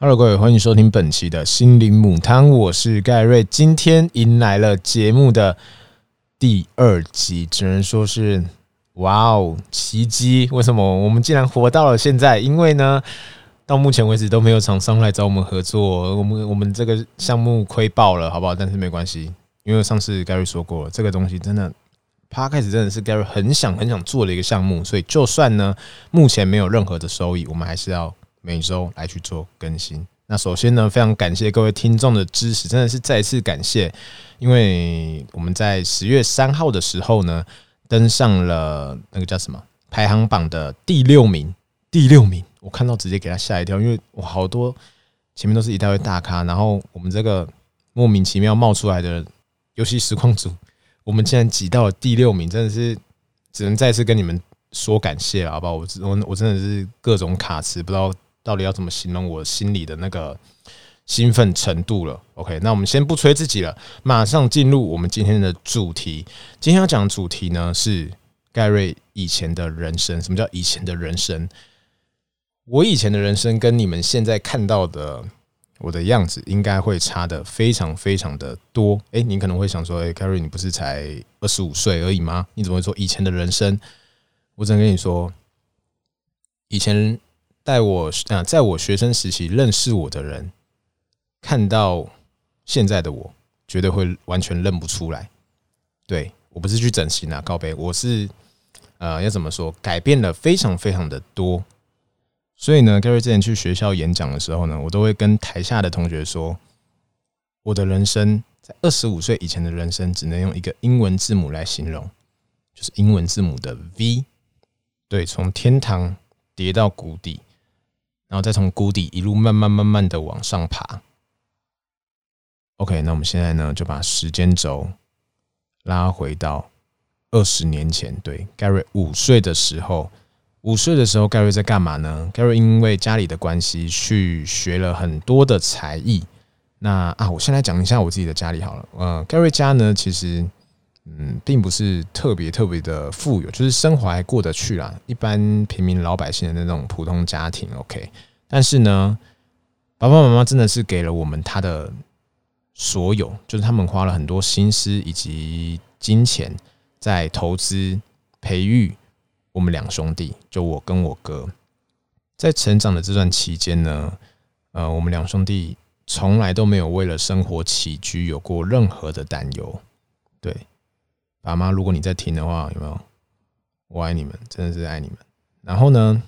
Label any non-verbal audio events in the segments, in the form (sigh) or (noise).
Hello，各位，欢迎收听本期的心灵母汤，我是盖瑞。今天迎来了节目的第二集，只能说是哇哦，奇迹！为什么我们竟然活到了现在？因为呢，到目前为止都没有厂商来找我们合作，我们我们这个项目亏爆了，好不好？但是没关系，因为上次盖瑞说过了，这个东西真的，他开始真的是盖瑞很想很想做的一个项目，所以就算呢目前没有任何的收益，我们还是要。每周来去做更新。那首先呢，非常感谢各位听众的支持，真的是再次感谢。因为我们在十月三号的时候呢，登上了那个叫什么排行榜的第六名。第六名，我看到直接给他吓一跳，因为我好多前面都是一大堆大咖，然后我们这个莫名其妙冒出来的游戏实况组，我们竟然挤到了第六名，真的是只能再次跟你们说感谢了，好不好？我我我真的是各种卡词，不知道。到底要怎么形容我心里的那个兴奋程度了？OK，那我们先不吹自己了，马上进入我们今天的主题。今天要讲的主题呢是盖瑞以前的人生。什么叫以前的人生？我以前的人生跟你们现在看到的我的样子，应该会差的非常非常的多。诶，你可能会想说，诶，盖瑞，你不是才二十五岁而已吗？你怎么会说以前的人生？我只能跟你说，以前。在我啊，在我学生时期认识我的人，看到现在的我，绝对会完全认不出来。对我不是去整形啊，告白，我是呃，要怎么说，改变了非常非常的多。所以呢，Gary 之前去学校演讲的时候呢，我都会跟台下的同学说，我的人生在二十五岁以前的人生，只能用一个英文字母来形容，就是英文字母的 V。对，从天堂跌到谷底。然后再从谷底一路慢慢慢慢的往上爬。OK，那我们现在呢就把时间轴拉回到二十年前。对，Gary 五岁的时候，五岁的时候，Gary 在干嘛呢？Gary 因为家里的关系去学了很多的才艺。那啊，我先来讲一下我自己的家里好了。呃，Gary 家呢，其实嗯，并不是特别特别的富有，就是生活还过得去啦，一般平民老百姓的那种普通家庭。OK，但是呢，爸爸妈妈真的是给了我们他的所有，就是他们花了很多心思以及金钱在投资培育我们两兄弟，就我跟我哥，在成长的这段期间呢，呃，我们两兄弟从来都没有为了生活起居有过任何的担忧，对。爸妈，如果你在听的话，有没有？我爱你们，真的是爱你们。然后呢，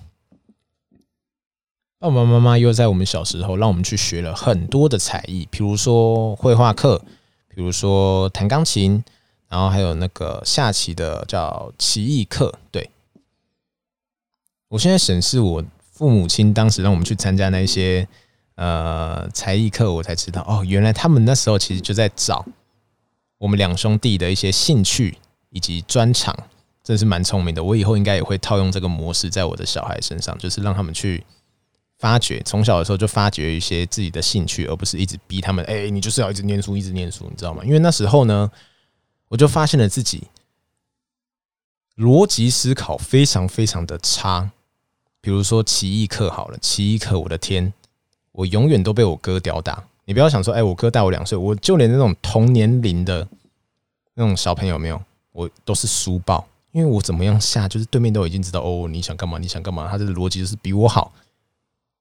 爸爸妈妈又在我们小时候让我们去学了很多的才艺，比如说绘画课，比如说弹钢琴，然后还有那个下棋的叫棋艺课。对，我现在审视我父母亲当时让我们去参加那些呃才艺课，我才知道哦，原来他们那时候其实就在找。我们两兄弟的一些兴趣以及专长，真是蛮聪明的。我以后应该也会套用这个模式在我的小孩身上，就是让他们去发掘，从小的时候就发掘一些自己的兴趣，而不是一直逼他们。哎，你就是要一直念书，一直念书，你知道吗？因为那时候呢，我就发现了自己逻辑思考非常非常的差。比如说奇异课好了，奇异课，我的天，我永远都被我哥吊打。你不要想说，哎，我哥大我两岁，我就连那种同年龄的那种小朋友没有，我都是书报，因为我怎么样下，就是对面都已经知道哦，你想干嘛，你想干嘛，他的逻辑就是比我好。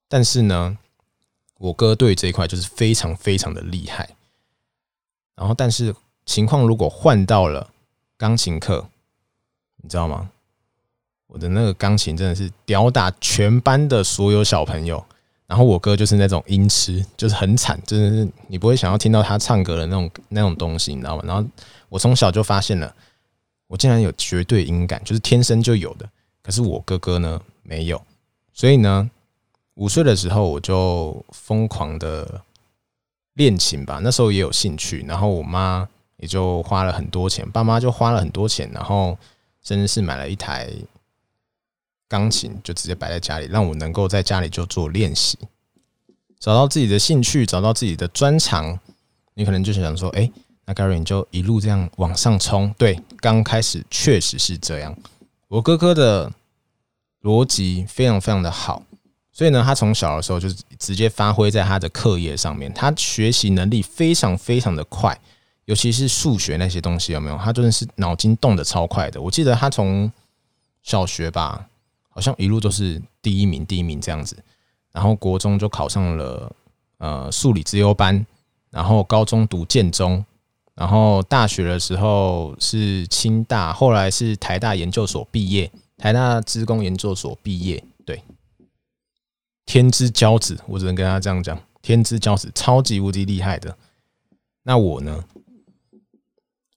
但是呢，我哥对这一块就是非常非常的厉害。然后，但是情况如果换到了钢琴课，你知道吗？我的那个钢琴真的是吊打全班的所有小朋友。然后我哥就是那种音痴，就是很惨，真的是你不会想要听到他唱歌的那种那种东西，你知道吗？然后我从小就发现了，我竟然有绝对音感，就是天生就有的。可是我哥哥呢没有，所以呢，五岁的时候我就疯狂的练琴吧，那时候也有兴趣。然后我妈也就花了很多钱，爸妈就花了很多钱，然后甚至是买了一台。钢琴就直接摆在家里，让我能够在家里就做练习，找到自己的兴趣，找到自己的专长。你可能就想说，哎，那 Gary 你就一路这样往上冲。对，刚开始确实是这样。我哥哥的逻辑非常非常的好，所以呢，他从小的时候就直接发挥在他的课业上面，他学习能力非常非常的快，尤其是数学那些东西有没有？他真的是脑筋动得超快的。我记得他从小学吧，好像一路都是第一名，第一名这样子。然后国中就考上了呃数理资优班，然后高中读建中，然后大学的时候是清大，后来是台大研究所毕业，台大资工研究所毕业，对。天之骄子，我只能跟他这样讲，天之骄子，超级无敌厉害的。那我呢？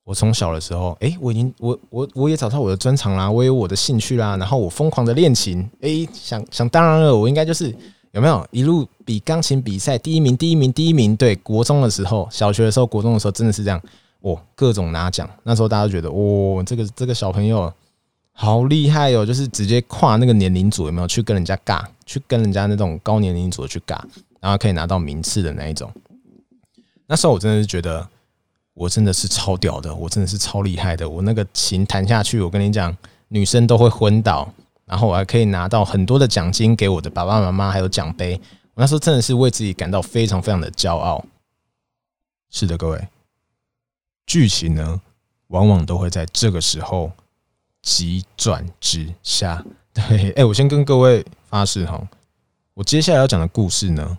我从小的时候，哎，我已经，我我我也找到我的专长啦，我有我的兴趣啦，然后我疯狂的练琴，哎，想想当然了，我应该就是有没有一路比钢琴比赛第一名，第一名，第一名。对，国中的时候，小学的时候，国中的时候，真的是这样，哦，各种拿奖。那时候大家都觉得，哇，这个这个小朋友。好厉害哦！就是直接跨那个年龄组，有没有去跟人家尬，去跟人家那种高年龄组去尬，然后可以拿到名次的那一种。那时候我真的是觉得，我真的是超屌的，我真的是超厉害的。我那个琴弹下去，我跟你讲，女生都会昏倒，然后我还可以拿到很多的奖金给我的爸爸妈妈，还有奖杯。我那时候真的是为自己感到非常非常的骄傲。是的，各位，剧情呢，往往都会在这个时候。急转直下，对，哎，我先跟各位发誓哈，我接下来要讲的故事呢，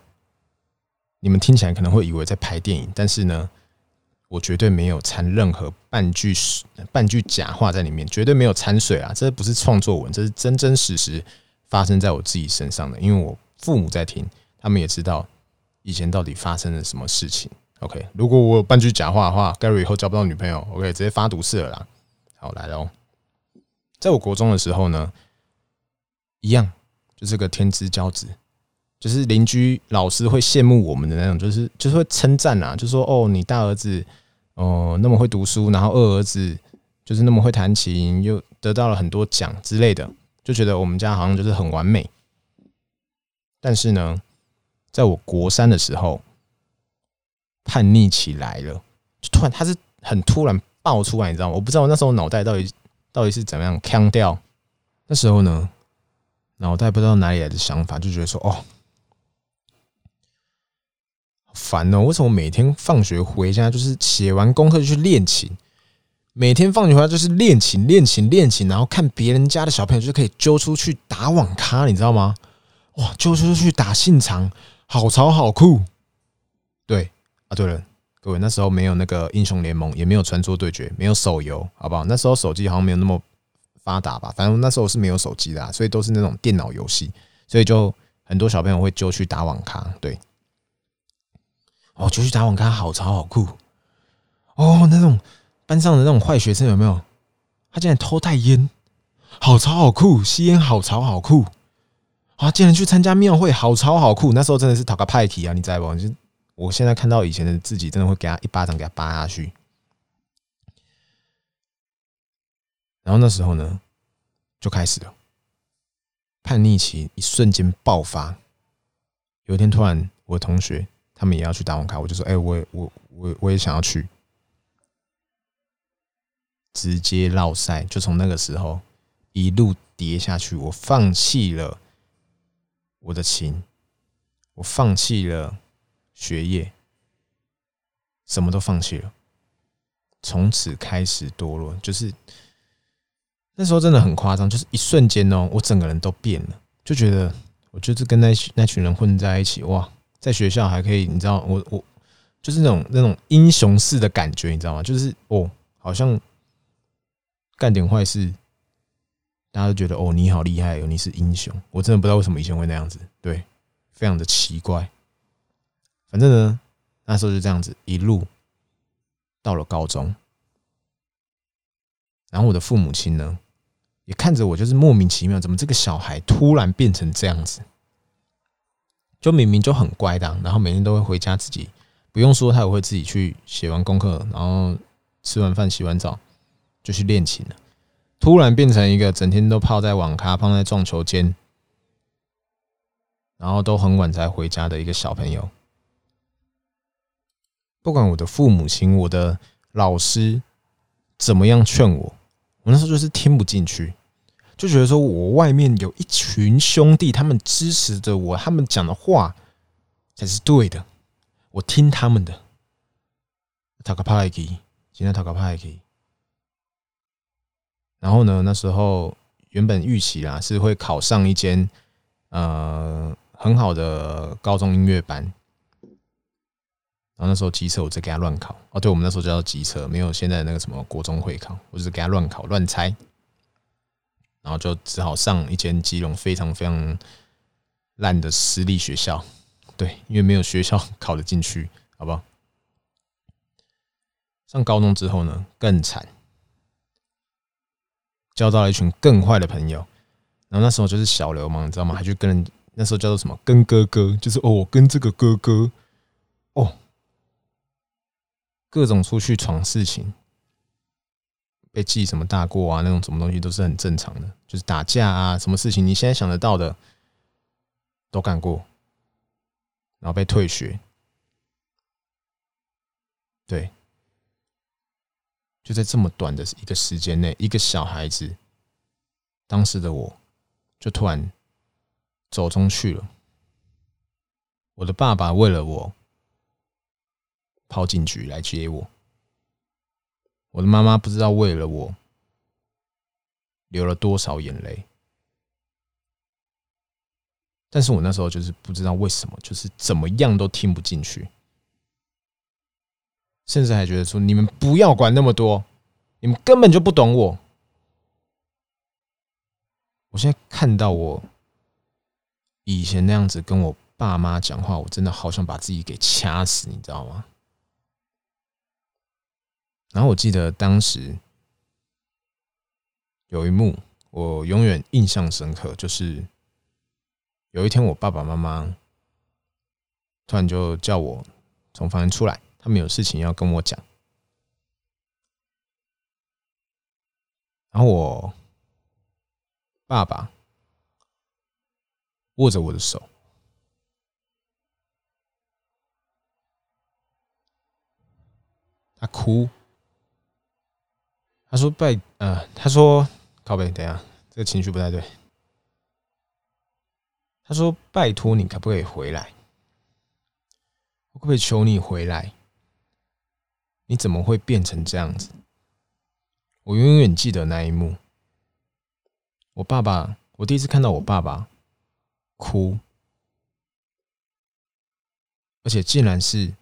你们听起来可能会以为在拍电影，但是呢，我绝对没有掺任何半句半句假话在里面，绝对没有掺水啊，这不是创作文，这是真真实实发生在我自己身上的，因为我父母在听，他们也知道以前到底发生了什么事情。OK，如果我有半句假话的话，Gary 以后交不到女朋友，OK，直接发毒誓了啦。好，来喽。在我国中的时候呢，一样就是个天之骄子，就是邻居老师会羡慕我们的那种，就是就是会称赞啊，就说哦，你大儿子哦那么会读书，然后二儿子就是那么会弹琴，又得到了很多奖之类的，就觉得我们家好像就是很完美。但是呢，在我国三的时候，叛逆起来了，就突然他是很突然爆出来，你知道吗？我不知道那时候脑袋到底。到底是怎么样腔调？那时候呢，脑袋不知道哪里来的想法，就觉得说：“哦，烦哦！为什么每天放学回家就是写完功课就去练琴？每天放学回家就是练琴、练琴、练琴，然后看别人家的小朋友就可以揪出去打网咖，你知道吗？哇，揪出去打信长，好潮好酷！对啊，对了。”各位那时候没有那个英雄联盟，也没有传说对决，没有手游，好不好？那时候手机好像没有那么发达吧。反正那时候是没有手机的，所以都是那种电脑游戏，所以就很多小朋友会揪去打网咖。对，哦，就去打网咖，好潮好酷。哦，那种班上的那种坏学生有没有？他竟然偷带烟，好潮好酷，吸烟好潮好酷。啊，竟然去参加庙会，好潮好酷。那时候真的是讨个派题啊，你在不？就。我现在看到以前的自己，真的会给他一巴掌，给他扒下去。然后那时候呢，就开始了叛逆期，一瞬间爆发。有一天突然，我同学他们也要去打网咖，我就说：“哎，我我我我也想要去。”直接绕赛，就从那个时候一路跌下去。我放弃了我的琴，我放弃了。学业，什么都放弃了，从此开始堕落。就是那时候真的很夸张，就是一瞬间哦，我整个人都变了，就觉得我就是跟那那群人混在一起，哇，在学校还可以，你知道，我我就是那种那种英雄式的感觉，你知道吗？就是哦，好像干点坏事，大家都觉得哦，你好厉害哦，你是英雄。我真的不知道为什么以前会那样子，对，非常的奇怪。反正呢，那时候就这样子一路到了高中，然后我的父母亲呢也看着我，就是莫名其妙，怎么这个小孩突然变成这样子？就明明就很乖的，然后每天都会回家自己，不用说他也会自己去写完功课，然后吃完饭洗完澡就去练琴了。突然变成一个整天都泡在网咖、泡在撞球间，然后都很晚才回家的一个小朋友。不管我的父母亲、我的老师怎么样劝我，我那时候就是听不进去。就觉得说我外面有一群兄弟，他们支持着我，他们讲的话才是对的，我听他们的。塔克帕莱基，今天塔克帕莱基。然后呢，那时候原本预期啦是会考上一间呃很好的高中音乐班。然后那时候机车我在给他乱考哦，对我们那时候叫机车，没有现在那个什么国中会考，我就是给他乱考乱猜，然后就只好上一间基隆非常非常烂的私立学校，对，因为没有学校 (laughs) 考得进去，好不好？上高中之后呢，更惨，交到了一群更坏的朋友，然后那时候就是小流氓，你知道吗？还去跟人那时候叫做什么跟哥哥，就是哦，我跟这个哥哥，哦。各种出去闯事情，被记什么大过啊，那种什么东西都是很正常的。就是打架啊，什么事情你现在想得到的都干过，然后被退学。对，就在这么短的一个时间内，一个小孩子，当时的我就突然走中去了。我的爸爸为了我。跑警局来接我，我的妈妈不知道为了我流了多少眼泪，但是我那时候就是不知道为什么，就是怎么样都听不进去，甚至还觉得说你们不要管那么多，你们根本就不懂我。我现在看到我以前那样子跟我爸妈讲话，我真的好想把自己给掐死，你知道吗？然后我记得当时有一幕，我永远印象深刻，就是有一天我爸爸妈妈突然就叫我从房间出来，他们有事情要跟我讲。然后我爸爸握着我的手，他哭。他说：“拜，呃，他说，靠背，等下，这个情绪不太对。他说：拜托你，可不可以回来？我可不可以求你回来？你怎么会变成这样子？我永远记得那一幕。我爸爸，我第一次看到我爸爸哭，而且竟然是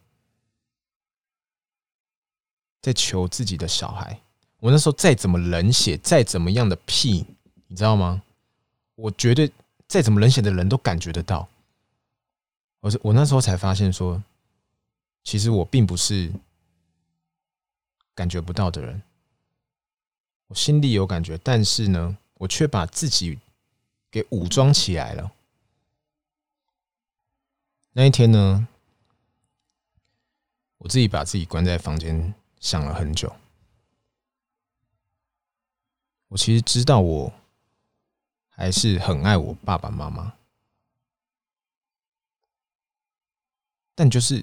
在求自己的小孩。”我那时候再怎么冷血，再怎么样的屁，你知道吗？我绝对再怎么冷血的人都感觉得到。我是我那时候才发现说，其实我并不是感觉不到的人，我心里有感觉，但是呢，我却把自己给武装起来了。那一天呢，我自己把自己关在房间，想了很久。我其实知道，我还是很爱我爸爸妈妈，但就是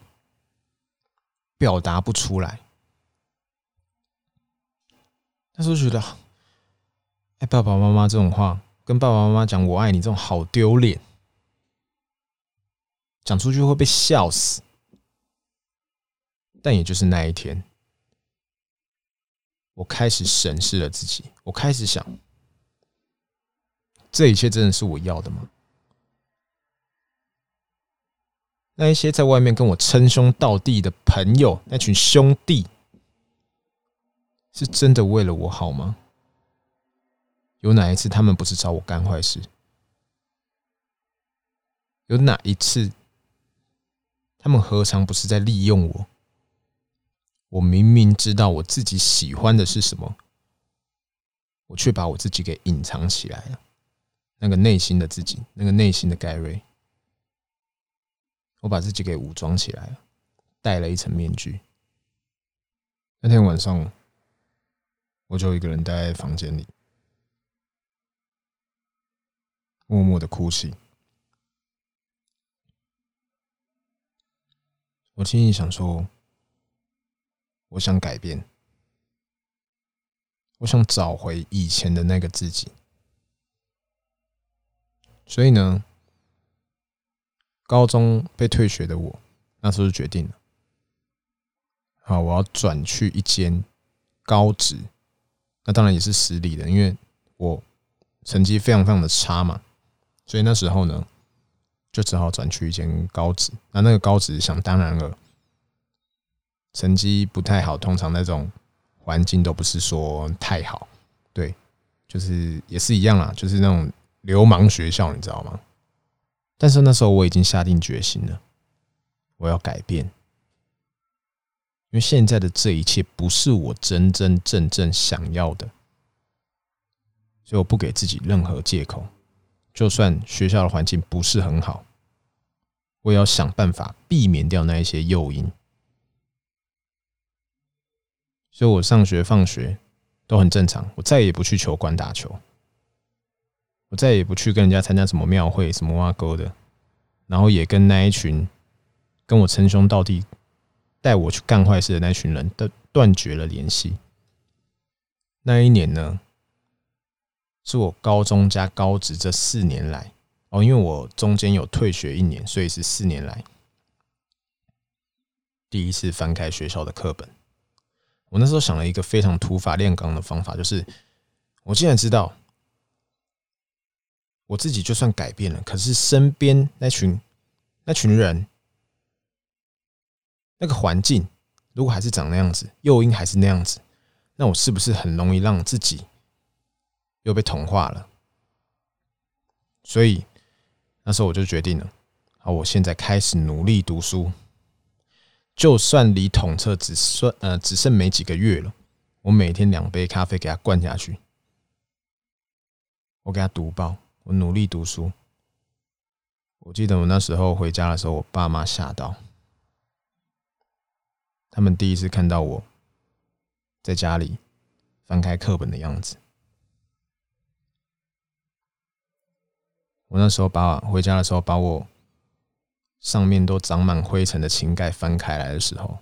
表达不出来。那时候觉得，哎，爸爸妈妈这种话，跟爸爸妈妈讲“我爱你”这种好丢脸，讲出去会被笑死。但也就是那一天。我开始审视了自己，我开始想，这一切真的是我要的吗？那一些在外面跟我称兄道弟的朋友，那群兄弟，是真的为了我好吗？有哪一次他们不是找我干坏事？有哪一次他们何尝不是在利用我？我明明知道我自己喜欢的是什么，我却把我自己给隐藏起来了。那个内心的自己，那个内心的盖瑞，我把自己给武装起来了，戴了一层面具。那天晚上，我就一个人待在房间里，默默的哭泣。我心里想说。我想改变，我想找回以前的那个自己。所以呢，高中被退学的我，那时候就决定了，好，我要转去一间高职，那当然也是实力的，因为我成绩非常非常的差嘛，所以那时候呢，就只好转去一间高职。那那个高职，想当然了，成绩不太好，通常那种环境都不是说太好，对，就是也是一样啦，就是那种。流氓学校，你知道吗？但是那时候我已经下定决心了，我要改变，因为现在的这一切不是我真真正正想要的，所以我不给自己任何借口。就算学校的环境不是很好，我也要想办法避免掉那一些诱因。所以我上学放学都很正常，我再也不去球馆打球。我再也不去跟人家参加什么庙会、什么挖沟的，然后也跟那一群跟我称兄道弟、带我去干坏事的那群人断断绝了联系。那一年呢，是我高中加高职这四年来哦，因为我中间有退学一年，所以是四年来第一次翻开学校的课本。我那时候想了一个非常土法炼钢的方法，就是我既然知道。我自己就算改变了，可是身边那群那群人，那个环境如果还是长那样子，诱因还是那样子，那我是不是很容易让自己又被同化了？所以那时候我就决定了，好，我现在开始努力读书，就算离统测只算呃只剩没几个月了，我每天两杯咖啡给他灌下去，我给他读报。我努力读书。我记得我那时候回家的时候，我爸妈吓到，他们第一次看到我在家里翻开课本的样子。我那时候把回家的时候，把我上面都长满灰尘的琴盖翻开来的时候，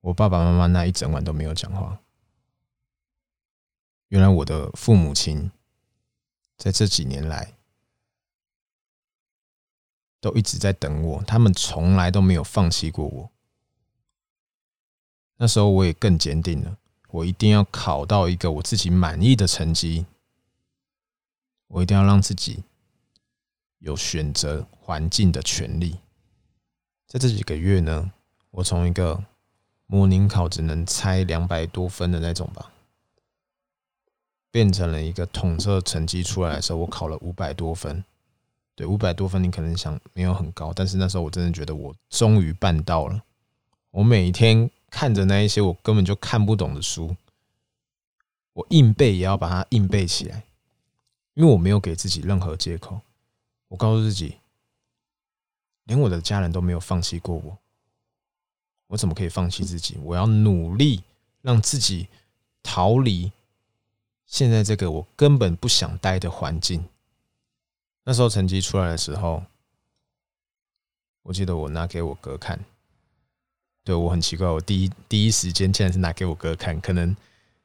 我爸爸妈妈那一整晚都没有讲话。原来我的父母亲。在这几年来，都一直在等我，他们从来都没有放弃过我。那时候我也更坚定了，我一定要考到一个我自己满意的成绩，我一定要让自己有选择环境的权利。在这几个月呢，我从一个模拟考只能猜两百多分的那种吧。变成了一个统测成绩出来的时候，我考了五百多分。对，五百多分，你可能想没有很高，但是那时候我真的觉得我终于办到了。我每天看着那一些我根本就看不懂的书，我硬背也要把它硬背起来，因为我没有给自己任何借口。我告诉自己，连我的家人都没有放弃过我，我怎么可以放弃自己？我要努力让自己逃离。现在这个我根本不想待的环境，那时候成绩出来的时候，我记得我拿给我哥看，对我很奇怪，我第一第一时间竟然是拿给我哥看，可能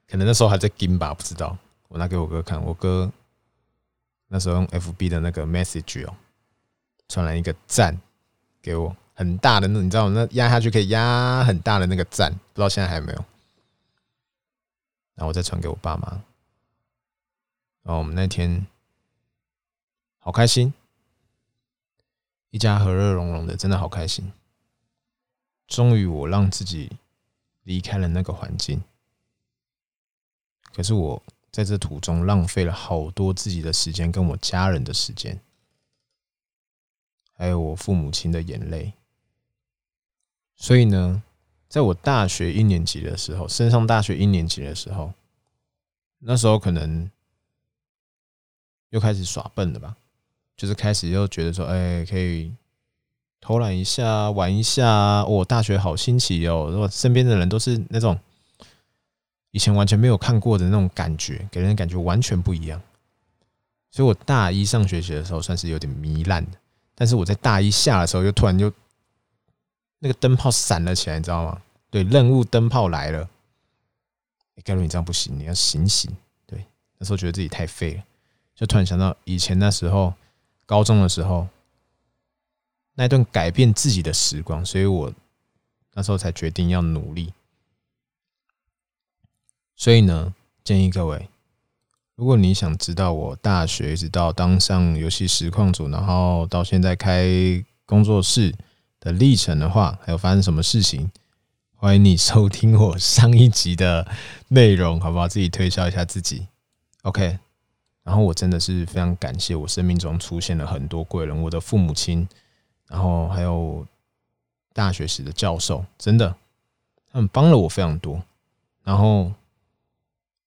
可能那时候还在跟吧，不知道。我拿给我哥看，我哥那时候用 FB 的那个 message 哦，传来一个赞给我，很大的那你知道那压下去可以压很大的那个赞，不知道现在还有没有。然后我再传给我爸妈。然后我们那天好开心，一家和乐融融的，真的好开心。终于我让自己离开了那个环境，可是我在这途中浪费了好多自己的时间，跟我家人的时间，还有我父母亲的眼泪。所以呢，在我大学一年级的时候，升上大学一年级的时候，那时候可能。又开始耍笨了吧？就是开始又觉得说，哎，可以偷懒一下，玩一下。我大学好新奇哦！我身边的人都是那种以前完全没有看过的那种感觉，给人的感觉完全不一样。所以我大一上学期的时候算是有点糜烂的，但是我在大一下的时候，又突然就那个灯泡闪了起来，你知道吗？对，任务灯泡来了。哎盖伦，你这样不行，你要醒醒。对，那时候觉得自己太废了。就突然想到以前那时候高中的时候那一段改变自己的时光，所以我那时候才决定要努力。所以呢，建议各位，如果你想知道我大学一直到当上游戏实况组，然后到现在开工作室的历程的话，还有发生什么事情，欢迎你收听我上一集的内容，好不好？自己推销一下自己，OK。然后我真的是非常感谢我生命中出现了很多贵人，我的父母亲，然后还有大学时的教授，真的，他们帮了我非常多，然后。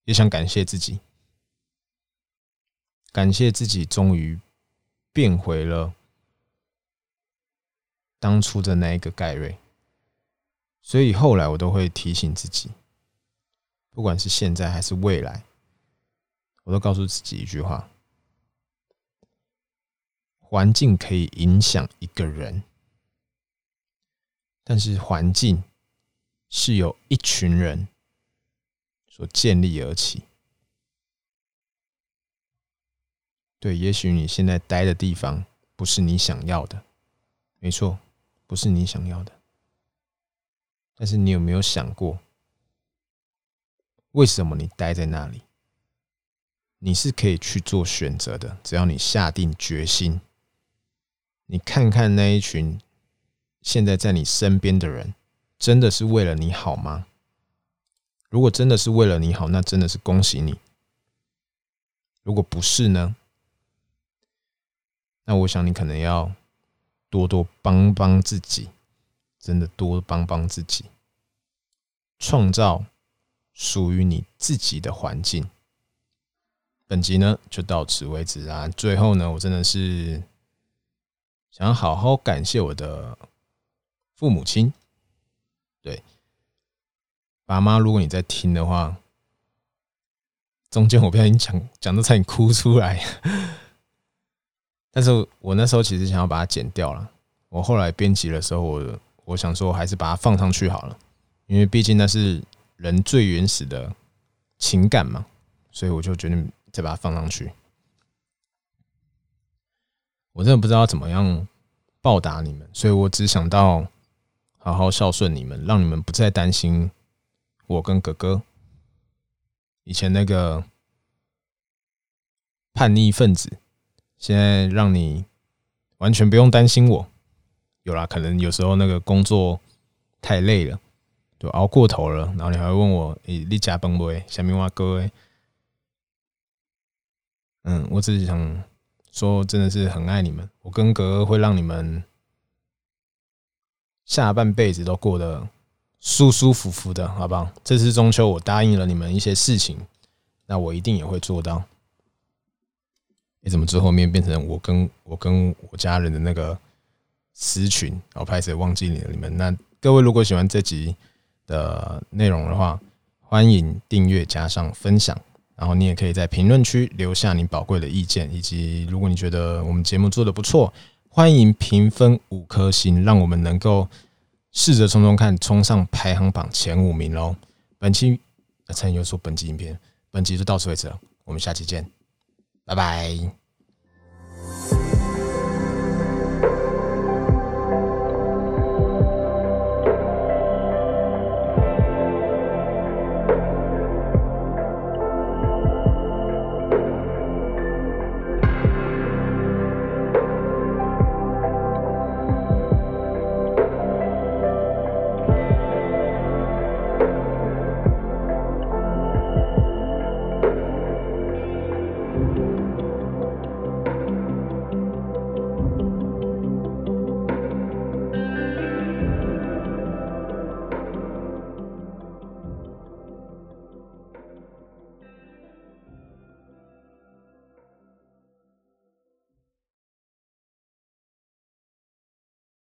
也想感谢自己，感谢自己终于变回了当初的那一个盖瑞。所以后来我都会提醒自己，不管是现在还是未来，我都告诉自己一句话：环境可以影响一个人，但是环境是由一群人。所建立而起，对，也许你现在待的地方不是你想要的，没错，不是你想要的。但是你有没有想过，为什么你待在那里？你是可以去做选择的，只要你下定决心。你看看那一群现在在你身边的人，真的是为了你好吗？如果真的是为了你好，那真的是恭喜你。如果不是呢？那我想你可能要多多帮帮自己，真的多帮帮自己，创造属于你自己的环境。本集呢就到此为止啊！最后呢，我真的是想好好感谢我的父母亲，对。爸妈，如果你在听的话，中间我不小心讲讲到差点哭出来，(laughs) 但是我那时候其实想要把它剪掉了。我后来编辑的时候，我我想说还是把它放上去好了，因为毕竟那是人最原始的情感嘛，所以我就决定再把它放上去。我真的不知道怎么样报答你们，所以我只想到好好孝顺你们，让你们不再担心。我跟哥哥以前那个叛逆分子，现在让你完全不用担心我。有啦，可能有时候那个工作太累了，就熬过头了，然后你还会问我：“你你加班不？下面话各位，嗯，我只是想说，真的是很爱你们。我跟哥哥会让你们下半辈子都过得。舒舒服服的，好不好？这次中秋，我答应了你们一些事情，那我一定也会做到。你怎么最后面变成我跟我跟我家人的那个私群？我拍摄忘记你了，你们。那各位如果喜欢这集的内容的话，欢迎订阅加上分享，然后你也可以在评论区留下你宝贵的意见，以及如果你觉得我们节目做的不错，欢迎评分五颗星，让我们能够。试着冲冲看，冲上排行榜前五名喽！本期陈友说本期影片，本期就到此为止了，我们下期见，拜拜。